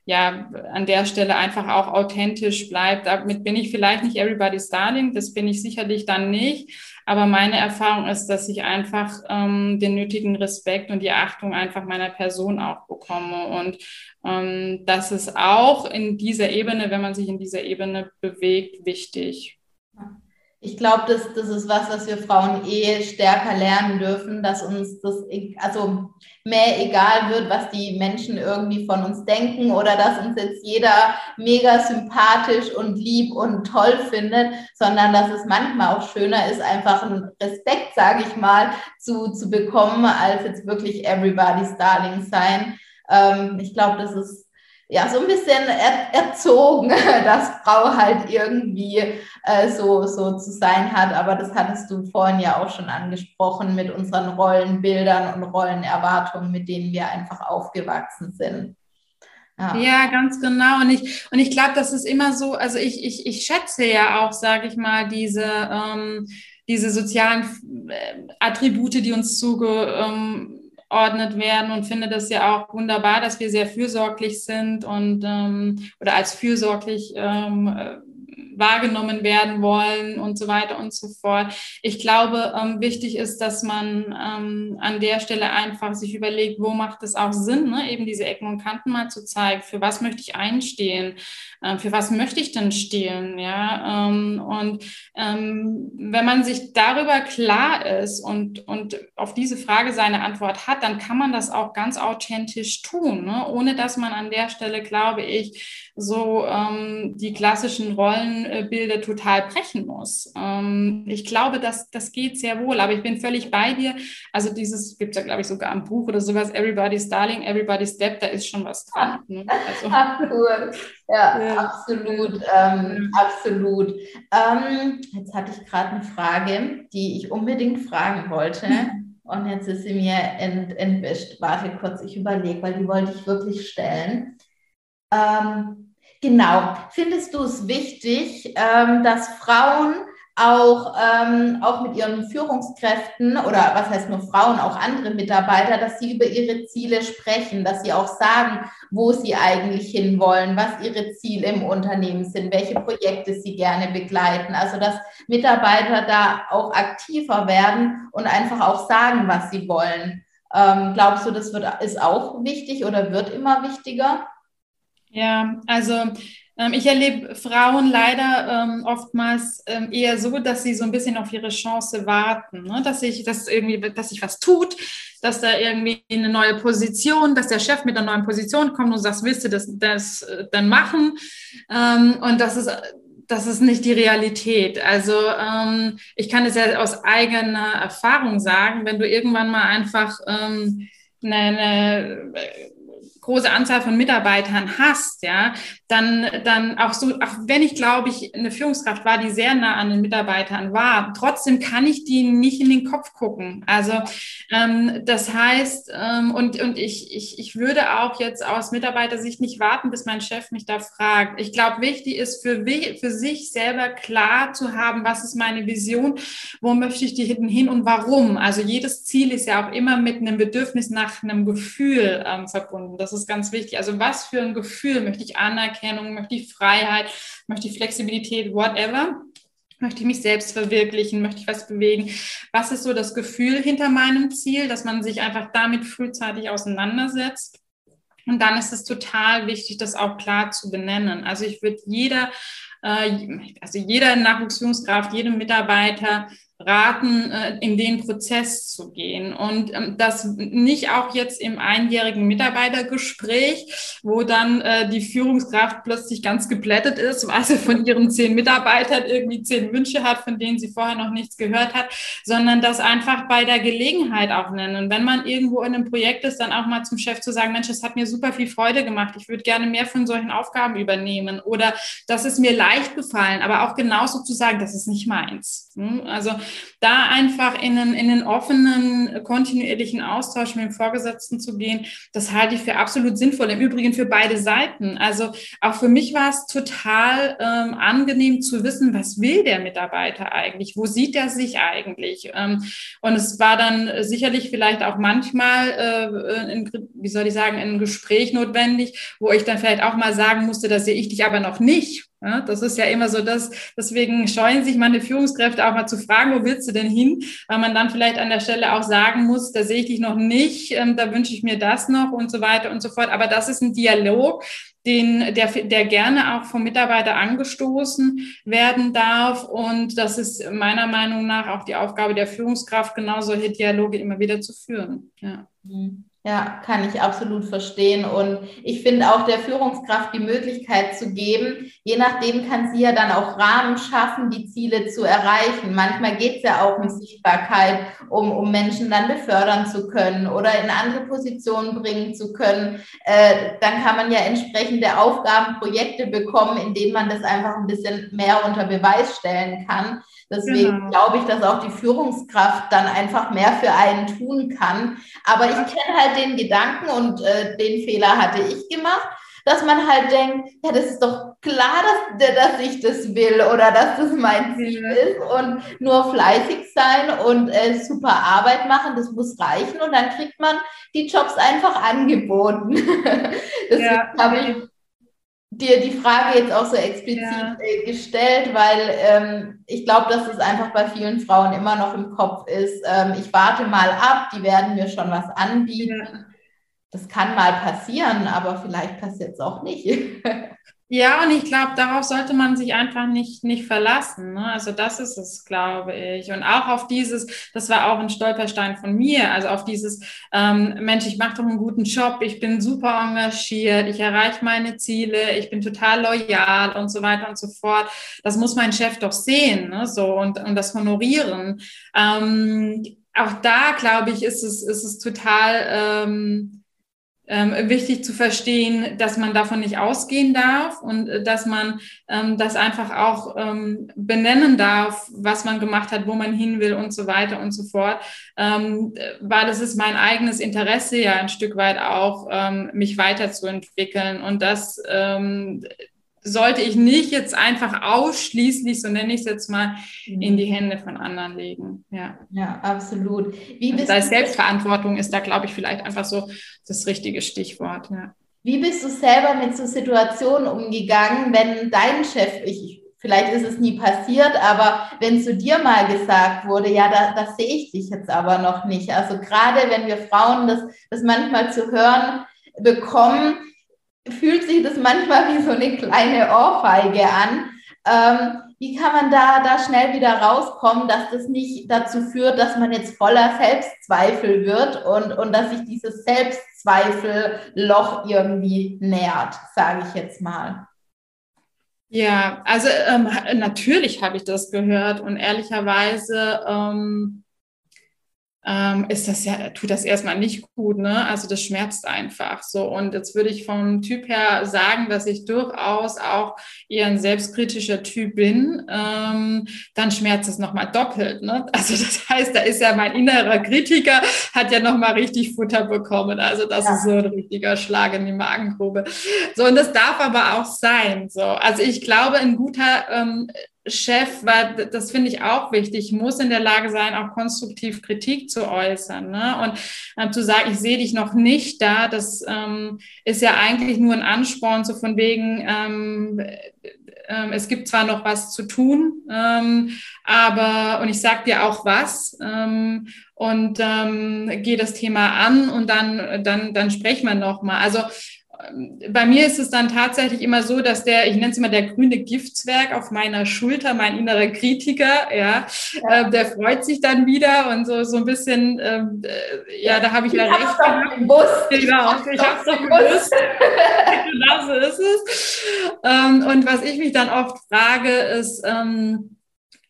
ja, an der Stelle einfach auch authentisch bleibt. Damit bin ich vielleicht nicht everybody's darling, das bin ich sicherlich dann nicht. Aber meine Erfahrung ist, dass ich einfach ähm, den nötigen Respekt und die Achtung einfach meiner Person auch bekomme. Und ähm, das ist auch in dieser Ebene, wenn man sich in dieser Ebene bewegt, wichtig. Ich glaube, das, das ist was, was wir Frauen eh stärker lernen dürfen, dass uns das also mehr egal wird, was die Menschen irgendwie von uns denken oder dass uns jetzt jeder mega sympathisch und lieb und toll findet, sondern dass es manchmal auch schöner ist, einfach einen Respekt, sage ich mal, zu, zu bekommen, als jetzt wirklich everybody's darling sein. Ähm, ich glaube, das ist ja, so ein bisschen er, erzogen, dass Frau halt irgendwie äh, so, so zu sein hat. Aber das hattest du vorhin ja auch schon angesprochen mit unseren Rollenbildern und Rollenerwartungen, mit denen wir einfach aufgewachsen sind. Ja. ja. ganz genau. Und ich, und ich glaube, das ist immer so, also ich, ich, ich schätze ja auch, sage ich mal, diese, ähm, diese sozialen äh, Attribute, die uns zuge, ähm, werden und finde das ja auch wunderbar, dass wir sehr fürsorglich sind und ähm, oder als fürsorglich ähm, äh, wahrgenommen werden wollen und so weiter und so fort. Ich glaube, ähm, wichtig ist, dass man ähm, an der Stelle einfach sich überlegt, wo macht es auch Sinn, ne? eben diese Ecken und Kanten mal zu zeigen. Für was möchte ich einstehen? Äh, für was möchte ich denn stehen? Ja, ähm, und ähm, wenn man sich darüber klar ist und, und auf diese Frage seine Antwort hat, dann kann man das auch ganz authentisch tun, ne? ohne dass man an der Stelle, glaube ich, so ähm, die klassischen Rollenbilder total brechen muss. Ähm, ich glaube, dass das geht sehr wohl, aber ich bin völlig bei dir. Also dieses gibt es ja, glaube ich, sogar am Buch oder sowas, Everybody's Darling, Everybody's Step, da ist schon was dran. Ne? Also, Ach, cool. Ja, ja. absolut, ähm, ja. absolut. Ähm, jetzt hatte ich gerade eine Frage, die ich unbedingt fragen wollte. Und jetzt ist sie mir ent, entwischt. Warte kurz, ich überlege, weil die wollte ich wirklich stellen. Ähm, genau. Findest du es wichtig, ähm, dass Frauen auch, ähm, auch mit ihren Führungskräften oder was heißt nur Frauen, auch andere Mitarbeiter, dass sie über ihre Ziele sprechen, dass sie auch sagen, wo sie eigentlich hinwollen, was ihre Ziele im Unternehmen sind, welche Projekte sie gerne begleiten. Also dass Mitarbeiter da auch aktiver werden und einfach auch sagen, was sie wollen. Ähm, glaubst du, das wird, ist auch wichtig oder wird immer wichtiger? Ja, also ähm, ich erlebe Frauen leider ähm, oftmals ähm, eher so, dass sie so ein bisschen auf ihre Chance warten, ne? dass sich dass irgendwie, dass sich was tut, dass da irgendwie eine neue Position, dass der Chef mit einer neuen Position kommt und sagt, willst du das, das äh, dann machen? Ähm, und das ist das ist nicht die Realität. Also ähm, ich kann es ja aus eigener Erfahrung sagen, wenn du irgendwann mal einfach ähm, eine, eine große Anzahl von Mitarbeitern hast, ja, dann, dann auch so, auch wenn ich glaube ich eine Führungskraft war, die sehr nah an den Mitarbeitern war, trotzdem kann ich die nicht in den Kopf gucken. Also ähm, das heißt, ähm, und, und ich, ich, ich würde auch jetzt aus Mitarbeitersicht nicht warten, bis mein Chef mich da fragt. Ich glaube, wichtig ist für, für sich selber klar zu haben, was ist meine Vision, wo möchte ich die hinten hin und warum. Also jedes Ziel ist ja auch immer mit einem Bedürfnis nach einem Gefühl ähm, verbunden. Das ist ganz wichtig. Also was für ein Gefühl möchte ich Anerkennung, möchte ich Freiheit, möchte ich Flexibilität, whatever. Möchte ich mich selbst verwirklichen? Möchte ich was bewegen? Was ist so das Gefühl hinter meinem Ziel, dass man sich einfach damit frühzeitig auseinandersetzt? Und dann ist es total wichtig, das auch klar zu benennen. Also ich würde jeder, äh, also jeder Nachwuchsführungskraft, jedem Mitarbeiter raten, äh, in den Prozess zu gehen. Und ähm, das nicht auch jetzt im einjährigen Mitarbeitergespräch, wo dann äh, die Führungskraft plötzlich ganz geblättet ist, weil sie von ihren zehn Mitarbeitern irgendwie zehn Wünsche hat, von denen sie vorher noch nichts gehört hat, sondern das einfach bei der Gelegenheit auch nennen. Und wenn man irgendwo in einem Projekt ist, dann auch mal zum Chef zu sagen, Mensch, das hat mir super viel Freude gemacht. Ich würde gerne mehr von solchen Aufgaben übernehmen. Oder das ist mir leicht gefallen, aber auch genauso zu sagen, das ist nicht meins. Hm? Also da einfach in einen, in einen offenen, kontinuierlichen Austausch mit dem Vorgesetzten zu gehen, das halte ich für absolut sinnvoll. Im Übrigen für beide Seiten. Also auch für mich war es total ähm, angenehm zu wissen, was will der Mitarbeiter eigentlich? Wo sieht er sich eigentlich? Ähm, und es war dann sicherlich vielleicht auch manchmal, äh, in, wie soll ich sagen, ein Gespräch notwendig, wo ich dann vielleicht auch mal sagen musste, da sehe ich dich aber noch nicht. Ja, das ist ja immer so das, deswegen scheuen sich meine Führungskräfte auch mal zu fragen, wo willst du denn hin? Weil man dann vielleicht an der Stelle auch sagen muss, da sehe ich dich noch nicht, ähm, da wünsche ich mir das noch und so weiter und so fort. Aber das ist ein Dialog, den, der, der gerne auch vom Mitarbeiter angestoßen werden darf. Und das ist meiner Meinung nach auch die Aufgabe der Führungskraft, genau solche Dialoge immer wieder zu führen. Ja. Mhm. Ja, kann ich absolut verstehen. Und ich finde auch der Führungskraft die Möglichkeit zu geben, je nachdem kann sie ja dann auch Rahmen schaffen, die Ziele zu erreichen. Manchmal geht es ja auch um Sichtbarkeit, um, um Menschen dann befördern zu können oder in andere Positionen bringen zu können. Äh, dann kann man ja entsprechende Aufgaben, Projekte bekommen, in denen man das einfach ein bisschen mehr unter Beweis stellen kann. Deswegen genau. glaube ich, dass auch die Führungskraft dann einfach mehr für einen tun kann. Aber ich kenne halt den Gedanken und äh, den Fehler hatte ich gemacht, dass man halt denkt, ja, das ist doch klar, dass, dass ich das will oder dass das mein Ziel ist und nur fleißig sein und äh, super Arbeit machen, das muss reichen und dann kriegt man die Jobs einfach angeboten. Deswegen ja. habe ich dir die Frage jetzt auch so explizit ja. Äh, gestellt, weil ähm, ich glaube, dass es einfach bei vielen Frauen immer noch im Kopf ist. Ähm, ich warte mal ab, die werden mir schon was anbieten. Ja. Das kann mal passieren, aber vielleicht passiert es auch nicht. Ja, und ich glaube, darauf sollte man sich einfach nicht, nicht verlassen. Ne? Also das ist es, glaube ich. Und auch auf dieses, das war auch ein Stolperstein von mir, also auf dieses, ähm, Mensch, ich mache doch einen guten Job, ich bin super engagiert, ich erreiche meine Ziele, ich bin total loyal und so weiter und so fort. Das muss mein Chef doch sehen ne? so, und, und das honorieren. Ähm, auch da, glaube ich, ist es, ist es total... Ähm, ähm, wichtig zu verstehen, dass man davon nicht ausgehen darf und äh, dass man ähm, das einfach auch ähm, benennen darf, was man gemacht hat, wo man hin will und so weiter und so fort, ähm, weil es ist mein eigenes Interesse ja ein Stück weit auch, ähm, mich weiterzuentwickeln und das ähm, sollte ich nicht jetzt einfach ausschließlich, so nenne ich es jetzt mal, in die Hände von anderen legen. Ja, ja absolut. Wie bist das Selbstverantwortung ist da, glaube ich, vielleicht einfach so das richtige Stichwort. Ja. Wie bist du selber mit so Situationen umgegangen, wenn dein Chef, ich, vielleicht ist es nie passiert, aber wenn zu dir mal gesagt wurde, ja, da, das sehe ich dich jetzt aber noch nicht. Also gerade wenn wir Frauen das, das manchmal zu hören bekommen, fühlt sich das manchmal wie so eine kleine Ohrfeige an. Ähm, wie kann man da, da schnell wieder rauskommen, dass das nicht dazu führt, dass man jetzt voller Selbstzweifel wird und, und dass sich dieses Selbstzweifelloch irgendwie nährt, sage ich jetzt mal. Ja, also ähm, natürlich habe ich das gehört und ehrlicherweise ähm, ähm, ist das ja, tut das erstmal nicht gut, ne? Also das schmerzt einfach so. Und jetzt würde ich vom Typ her sagen, dass ich durchaus auch eher ein selbstkritischer Typ bin, ähm, dann schmerzt es nochmal doppelt. Ne? Also das heißt, da ist ja mein innerer Kritiker, hat ja nochmal richtig Futter bekommen. Also das ja. ist so ein richtiger Schlag in die Magengrube. So, und das darf aber auch sein. So. Also ich glaube, ein guter ähm, Chef, weil das finde ich auch wichtig, muss in der Lage sein, auch konstruktiv Kritik zu äußern. Ne? Und ähm, zu sagen, ich sehe dich noch nicht da, das ähm, ist ja eigentlich nur ein Ansporn, so von wegen, ähm, äh, es gibt zwar noch was zu tun, ähm, aber, und ich sage dir auch was, ähm, und ähm, gehe das Thema an und dann, dann, dann sprechen wir nochmal. Also bei mir ist es dann tatsächlich immer so, dass der, ich nenne es immer der grüne Giftswerk auf meiner Schulter, mein innerer Kritiker, ja, ja. Äh, der freut sich dann wieder und so, so ein bisschen, ähm, äh, ja, da habe ich, ich ja recht. Doch gewusst. Genau, ich habe es doch gewusst. genau so ist es. Ähm, und was ich mich dann oft frage, ist, ähm,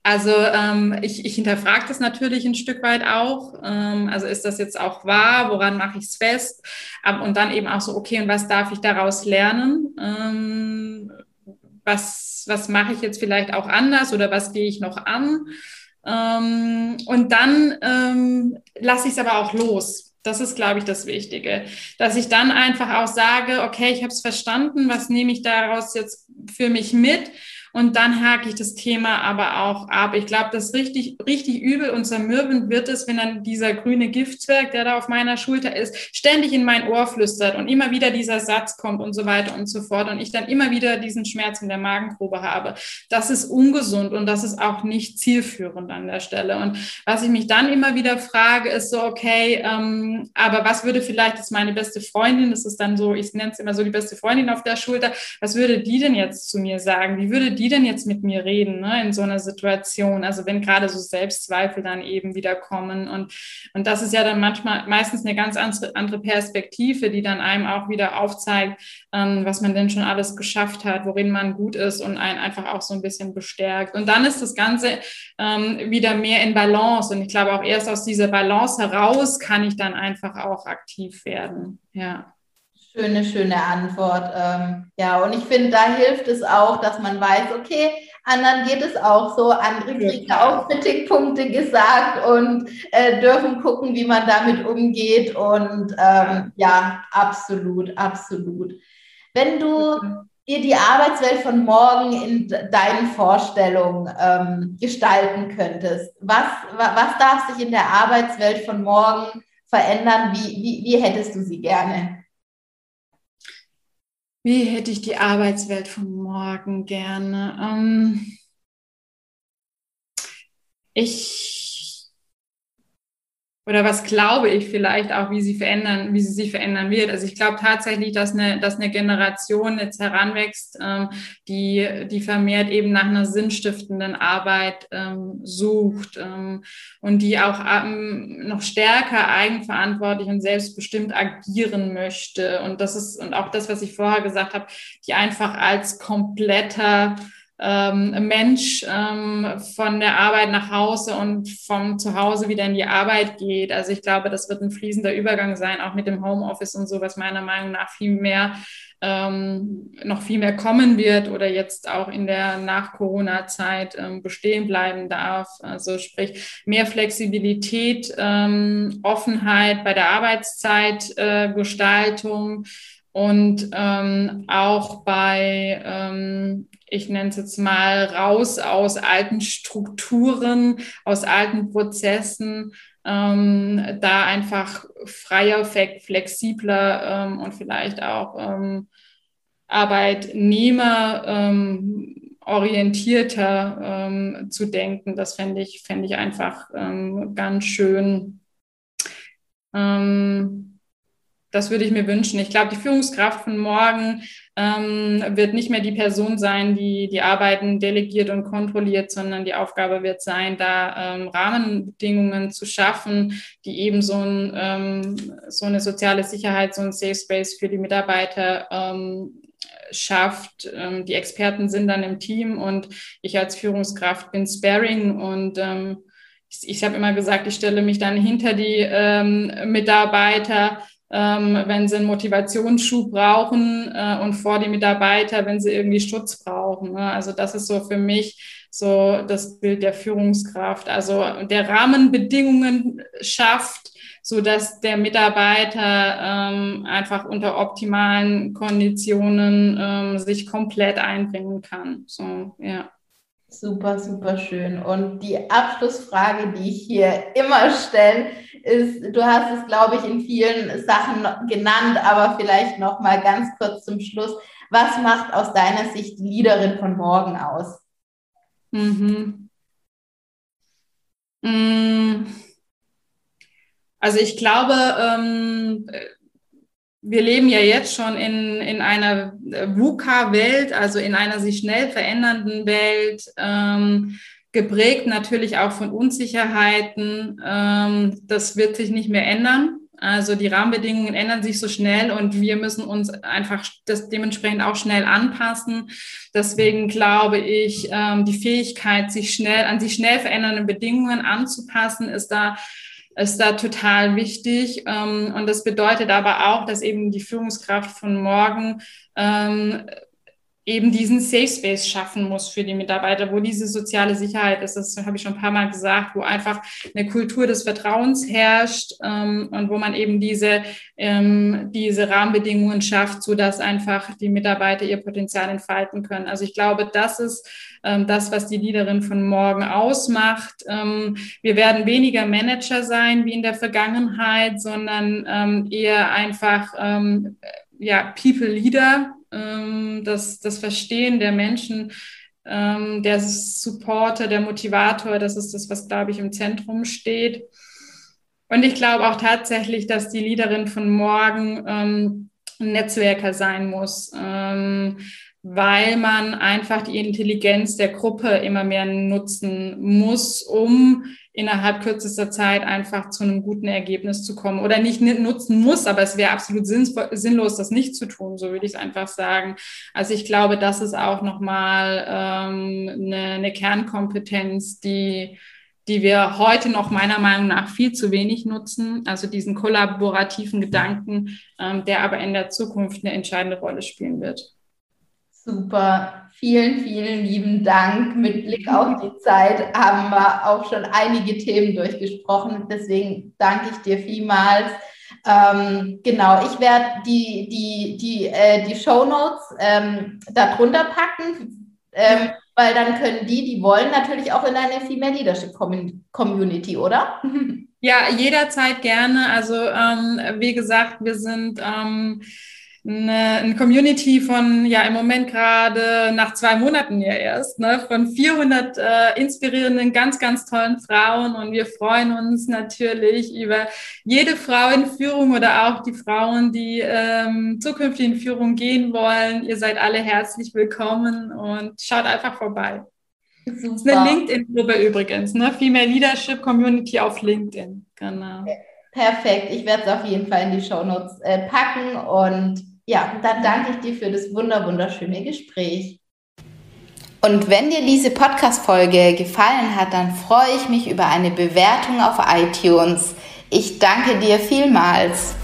also ähm, ich, ich hinterfrage das natürlich ein Stück weit auch. Ähm, also ist das jetzt auch wahr? Woran mache ich es fest? Ähm, und dann eben auch so, okay, und was darf ich daraus lernen? Ähm, was, was mache ich jetzt vielleicht auch anders oder was gehe ich noch an? Ähm, und dann ähm, lasse ich es aber auch los. Das ist, glaube ich, das Wichtige, dass ich dann einfach auch sage, okay, ich habe es verstanden, was nehme ich daraus jetzt für mich mit? Und dann hake ich das Thema aber auch ab. Ich glaube, das richtig, richtig übel und zermürbend wird es, wenn dann dieser grüne Giftzwerg, der da auf meiner Schulter ist, ständig in mein Ohr flüstert und immer wieder dieser Satz kommt und so weiter und so fort und ich dann immer wieder diesen Schmerz in der Magengrube habe. Das ist ungesund und das ist auch nicht zielführend an der Stelle. Und was ich mich dann immer wieder frage, ist so, okay, ähm, aber was würde vielleicht jetzt meine beste Freundin, das ist dann so, ich nenne es immer so die beste Freundin auf der Schulter, was würde die denn jetzt zu mir sagen? Wie würde die denn jetzt mit mir reden ne, in so einer Situation? Also wenn gerade so Selbstzweifel dann eben wieder kommen und, und das ist ja dann manchmal meistens eine ganz andere Perspektive, die dann einem auch wieder aufzeigt, ähm, was man denn schon alles geschafft hat, worin man gut ist und einen einfach auch so ein bisschen bestärkt. Und dann ist das Ganze ähm, wieder mehr in Balance und ich glaube auch erst aus dieser Balance heraus kann ich dann einfach auch aktiv werden. Ja. Schöne, schöne Antwort. Ähm, ja, und ich finde, da hilft es auch, dass man weiß, okay, anderen geht es auch so, andere kriegen auch Kritikpunkte gesagt und äh, dürfen gucken, wie man damit umgeht. Und ähm, ja, absolut, absolut. Wenn du dir die Arbeitswelt von morgen in deinen Vorstellungen ähm, gestalten könntest, was, was darf sich in der Arbeitswelt von morgen verändern? Wie, wie, wie hättest du sie gerne? Wie hätte ich die Arbeitswelt von morgen gerne? Ähm ich oder was glaube ich vielleicht auch, wie sie verändern, wie sie sich verändern wird. Also ich glaube tatsächlich, dass eine, dass eine Generation jetzt heranwächst, ähm, die, die vermehrt eben nach einer sinnstiftenden Arbeit ähm, sucht ähm, und die auch ähm, noch stärker eigenverantwortlich und selbstbestimmt agieren möchte. Und das ist, und auch das, was ich vorher gesagt habe, die einfach als kompletter ähm, Mensch ähm, von der Arbeit nach Hause und vom Zuhause wieder in die Arbeit geht. Also ich glaube, das wird ein fließender Übergang sein, auch mit dem Homeoffice und so, was meiner Meinung nach viel mehr ähm, noch viel mehr kommen wird oder jetzt auch in der Nach-Corona-Zeit ähm, bestehen bleiben darf. Also sprich mehr Flexibilität, ähm, Offenheit bei der Arbeitszeitgestaltung. Äh, und ähm, auch bei, ähm, ich nenne es jetzt mal, raus aus alten Strukturen, aus alten Prozessen, ähm, da einfach freier, flexibler ähm, und vielleicht auch ähm, Arbeitnehmer ähm, orientierter ähm, zu denken. Das fände ich, fände ich einfach ähm, ganz schön. Ähm, das würde ich mir wünschen. Ich glaube, die Führungskraft von morgen ähm, wird nicht mehr die Person sein, die die Arbeiten delegiert und kontrolliert, sondern die Aufgabe wird sein, da ähm, Rahmenbedingungen zu schaffen, die eben so, ein, ähm, so eine soziale Sicherheit, so ein Safe Space für die Mitarbeiter ähm, schafft. Ähm, die Experten sind dann im Team und ich als Führungskraft bin Sparing und ähm, ich, ich habe immer gesagt, ich stelle mich dann hinter die ähm, Mitarbeiter wenn sie einen Motivationsschub brauchen äh, und vor die Mitarbeiter, wenn sie irgendwie Schutz brauchen. Ne? Also das ist so für mich so das Bild der Führungskraft. Also der Rahmenbedingungen schafft, so dass der Mitarbeiter ähm, einfach unter optimalen Konditionen ähm, sich komplett einbringen kann. So, ja. Super, super schön. Und die Abschlussfrage, die ich hier immer stelle, ist, du hast es, glaube ich, in vielen Sachen genannt, aber vielleicht noch mal ganz kurz zum Schluss. Was macht aus deiner Sicht die Leaderin von morgen aus? Mhm. Mm. Also ich glaube, ähm, wir leben ja jetzt schon in, in einer VUCA-Welt, also in einer sich schnell verändernden Welt, ähm, geprägt natürlich auch von Unsicherheiten. Ähm, das wird sich nicht mehr ändern. Also die Rahmenbedingungen ändern sich so schnell und wir müssen uns einfach das dementsprechend auch schnell anpassen. Deswegen glaube ich, ähm, die Fähigkeit, sich schnell an sich schnell verändernden Bedingungen anzupassen, ist da ist da total wichtig. Ähm, und das bedeutet aber auch, dass eben die Führungskraft von morgen ähm, eben diesen Safe Space schaffen muss für die Mitarbeiter, wo diese soziale Sicherheit ist. Das habe ich schon ein paar Mal gesagt, wo einfach eine Kultur des Vertrauens herrscht ähm, und wo man eben diese, ähm, diese Rahmenbedingungen schafft, so dass einfach die Mitarbeiter ihr Potenzial entfalten können. Also ich glaube, das ist ähm, das, was die Leaderin von morgen ausmacht. Ähm, wir werden weniger Manager sein wie in der Vergangenheit, sondern ähm, eher einfach ähm, ja, People Leader ähm, das, das Verstehen der Menschen, ähm, der Supporter, der Motivator, das ist das, was, glaube ich, im Zentrum steht. Und ich glaube auch tatsächlich, dass die Leaderin von morgen ähm, ein Netzwerker sein muss, ähm, weil man einfach die Intelligenz der Gruppe immer mehr nutzen muss, um innerhalb kürzester Zeit einfach zu einem guten Ergebnis zu kommen oder nicht nutzen muss, aber es wäre absolut sinnlos, das nicht zu tun, so würde ich es einfach sagen. Also ich glaube, das ist auch nochmal ähm, eine, eine Kernkompetenz, die die wir heute noch meiner Meinung nach viel zu wenig nutzen, also diesen kollaborativen Gedanken, ähm, der aber in der Zukunft eine entscheidende Rolle spielen wird. Super, vielen, vielen lieben Dank. Mit Blick auf die Zeit haben wir auch schon einige Themen durchgesprochen. Deswegen danke ich dir vielmals. Ähm, genau, ich werde die, die, die, äh, die Show Notes ähm, darunter packen, ähm, weil dann können die, die wollen, natürlich auch in eine Female Leadership Community, oder? Ja, jederzeit gerne. Also ähm, wie gesagt, wir sind ähm, eine, eine Community von, ja, im Moment gerade nach zwei Monaten ja erst, ne, von 400 äh, inspirierenden, ganz, ganz tollen Frauen. Und wir freuen uns natürlich über jede Frau in Führung oder auch die Frauen, die ähm, zukünftig in Führung gehen wollen. Ihr seid alle herzlich willkommen und schaut einfach vorbei. Super. Das ist eine LinkedIn-Gruppe übrigens, ne? Female Leadership Community auf LinkedIn. Genau. Perfekt. Ich werde es auf jeden Fall in die Show Notes äh, packen und ja, dann danke ich dir für das wunder wunderschöne Gespräch. Und wenn dir diese Podcast-Folge gefallen hat, dann freue ich mich über eine Bewertung auf iTunes. Ich danke dir vielmals.